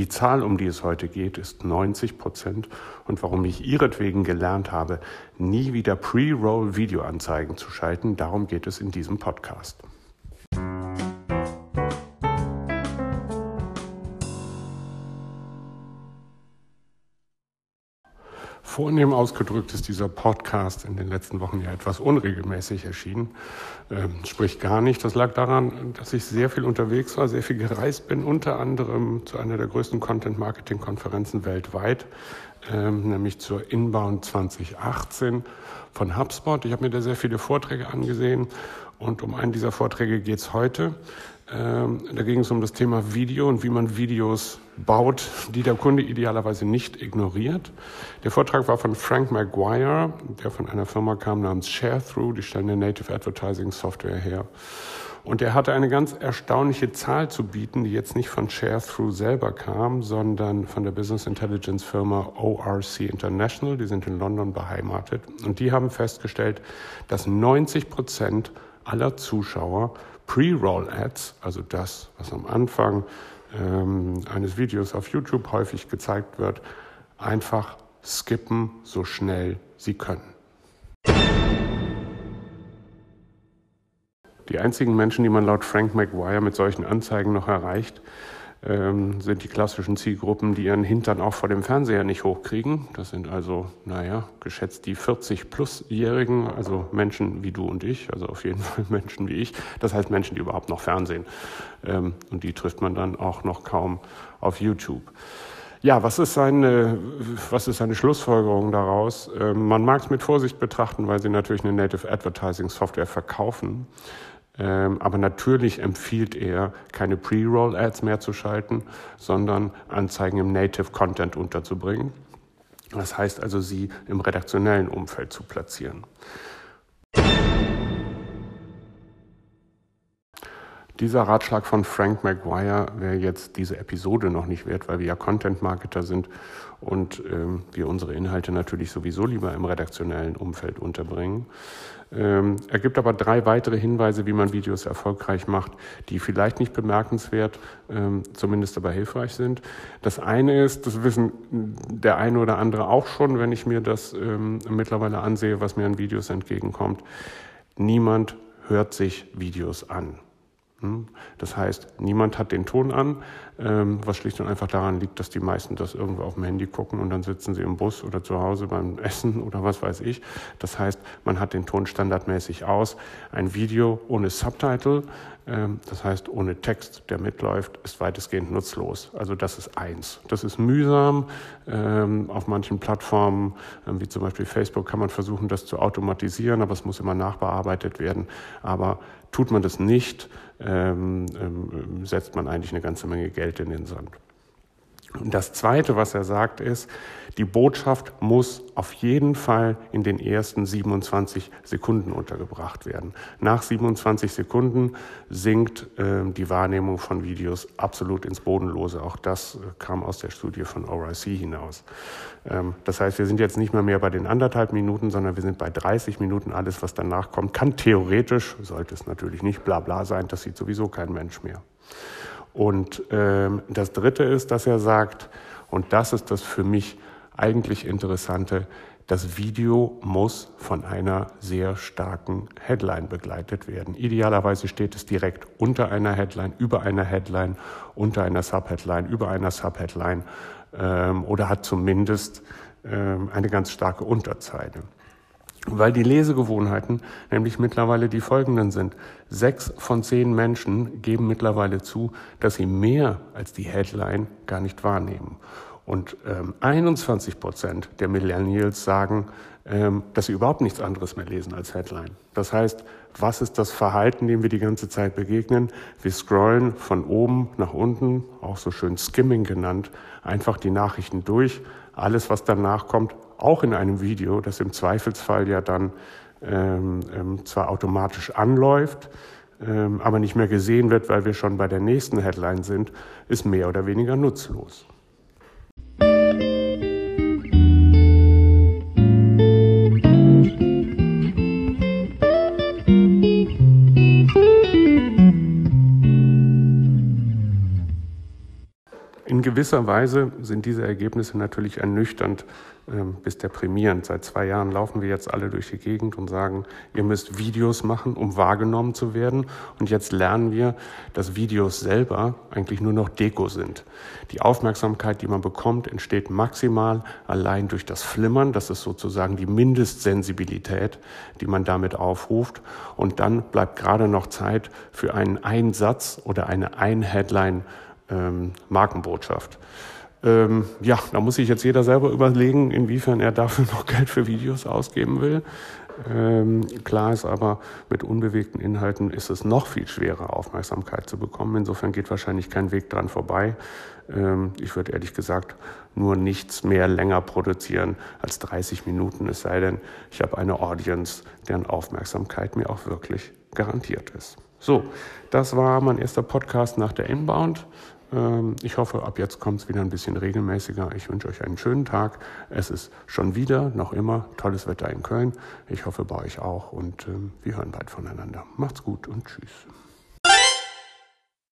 Die Zahl, um die es heute geht, ist 90 Prozent. Und warum ich ihretwegen gelernt habe, nie wieder Pre-Roll-Videoanzeigen zu schalten, darum geht es in diesem Podcast. Vornehm ausgedrückt ist dieser Podcast in den letzten Wochen ja etwas unregelmäßig erschienen. Ähm, sprich gar nicht. Das lag daran, dass ich sehr viel unterwegs war, sehr viel gereist bin, unter anderem zu einer der größten Content-Marketing-Konferenzen weltweit, ähm, nämlich zur Inbound 2018 von HubSpot. Ich habe mir da sehr viele Vorträge angesehen und um einen dieser Vorträge geht es heute. Ähm, da ging es um das Thema Video und wie man Videos baut, die der Kunde idealerweise nicht ignoriert. Der Vortrag war von Frank Maguire, der von einer Firma kam namens ShareThrough, die stellen eine Native Advertising Software her. Und er hatte eine ganz erstaunliche Zahl zu bieten, die jetzt nicht von ShareThrough selber kam, sondern von der Business Intelligence Firma ORC International. Die sind in London beheimatet. Und die haben festgestellt, dass 90 Prozent aller Zuschauer Pre-Roll-Ads, also das, was am Anfang ähm, eines Videos auf YouTube häufig gezeigt wird, einfach skippen, so schnell sie können. Die einzigen Menschen, die man laut Frank McGuire mit solchen Anzeigen noch erreicht, ähm, sind die klassischen Zielgruppen, die ihren Hintern auch vor dem Fernseher nicht hochkriegen. Das sind also, naja, geschätzt die 40-plus-Jährigen, also Menschen wie du und ich, also auf jeden Fall Menschen wie ich. Das heißt Menschen, die überhaupt noch Fernsehen. Ähm, und die trifft man dann auch noch kaum auf YouTube. Ja, was ist seine, was ist seine Schlussfolgerung daraus? Ähm, man mag es mit Vorsicht betrachten, weil sie natürlich eine Native Advertising Software verkaufen. Ähm, aber natürlich empfiehlt er, keine Pre-Roll-Ads mehr zu schalten, sondern Anzeigen im Native Content unterzubringen. Das heißt also, sie im redaktionellen Umfeld zu platzieren. Dieser Ratschlag von Frank Maguire wäre jetzt diese Episode noch nicht wert, weil wir ja Content-Marketer sind und ähm, wir unsere Inhalte natürlich sowieso lieber im redaktionellen Umfeld unterbringen. Ähm, er gibt aber drei weitere Hinweise, wie man Videos erfolgreich macht, die vielleicht nicht bemerkenswert, ähm, zumindest aber hilfreich sind. Das eine ist, das wissen der eine oder andere auch schon, wenn ich mir das ähm, mittlerweile ansehe, was mir an Videos entgegenkommt. Niemand hört sich Videos an. Hm? Das heißt, niemand hat den Ton an, ähm, was schlicht und einfach daran liegt, dass die meisten das irgendwo auf dem Handy gucken und dann sitzen sie im Bus oder zu Hause beim Essen oder was weiß ich. Das heißt, man hat den Ton standardmäßig aus. Ein Video ohne Subtitle, ähm, das heißt ohne Text, der mitläuft, ist weitestgehend nutzlos. Also das ist eins. Das ist mühsam. Ähm, auf manchen Plattformen, wie zum Beispiel Facebook, kann man versuchen, das zu automatisieren, aber es muss immer nachbearbeitet werden. Aber tut man das nicht, ähm, ähm, setzt man eigentlich eine ganze Menge Geld in den Sand. Und das Zweite, was er sagt, ist, die Botschaft muss auf jeden Fall in den ersten 27 Sekunden untergebracht werden. Nach 27 Sekunden sinkt äh, die Wahrnehmung von Videos absolut ins Bodenlose. Auch das äh, kam aus der Studie von ORC hinaus. Ähm, das heißt, wir sind jetzt nicht mehr mehr bei den anderthalb Minuten, sondern wir sind bei 30 Minuten. Alles, was danach kommt, kann theoretisch, sollte es natürlich nicht bla bla sein, das sieht sowieso kein Mensch mehr. Und ähm, das Dritte ist, dass er sagt, und das ist das für mich eigentlich Interessante, das Video muss von einer sehr starken Headline begleitet werden. Idealerweise steht es direkt unter einer Headline, über einer Headline, unter einer Subheadline, über einer Subheadline ähm, oder hat zumindest ähm, eine ganz starke Unterzeile. Weil die Lesegewohnheiten nämlich mittlerweile die folgenden sind. Sechs von zehn Menschen geben mittlerweile zu, dass sie mehr als die Headline gar nicht wahrnehmen. Und ähm, 21 Prozent der Millennials sagen, ähm, dass sie überhaupt nichts anderes mehr lesen als Headline. Das heißt, was ist das Verhalten, dem wir die ganze Zeit begegnen? Wir scrollen von oben nach unten, auch so schön Skimming genannt, einfach die Nachrichten durch. Alles, was danach kommt, auch in einem Video, das im Zweifelsfall ja dann ähm, ähm, zwar automatisch anläuft, ähm, aber nicht mehr gesehen wird, weil wir schon bei der nächsten Headline sind, ist mehr oder weniger nutzlos. Gewisser Weise sind diese Ergebnisse natürlich ernüchternd ähm, bis deprimierend. Seit zwei Jahren laufen wir jetzt alle durch die Gegend und sagen, ihr müsst Videos machen, um wahrgenommen zu werden. Und jetzt lernen wir, dass Videos selber eigentlich nur noch Deko sind. Die Aufmerksamkeit, die man bekommt, entsteht maximal allein durch das Flimmern. Das ist sozusagen die Mindestsensibilität, die man damit aufruft. Und dann bleibt gerade noch Zeit für einen Einsatz oder eine Ein-Headline ähm, Markenbotschaft. Ähm, ja, da muss sich jetzt jeder selber überlegen, inwiefern er dafür noch Geld für Videos ausgeben will. Ähm, klar ist aber, mit unbewegten Inhalten ist es noch viel schwerer, Aufmerksamkeit zu bekommen. Insofern geht wahrscheinlich kein Weg dran vorbei. Ähm, ich würde ehrlich gesagt nur nichts mehr länger produzieren als 30 Minuten, es sei denn, ich habe eine Audience, deren Aufmerksamkeit mir auch wirklich garantiert ist. So, das war mein erster Podcast nach der Inbound. Ähm, ich hoffe, ab jetzt kommt es wieder ein bisschen regelmäßiger. Ich wünsche euch einen schönen Tag. Es ist schon wieder, noch immer, tolles Wetter in Köln. Ich hoffe bei euch auch und ähm, wir hören bald voneinander. Macht's gut und tschüss.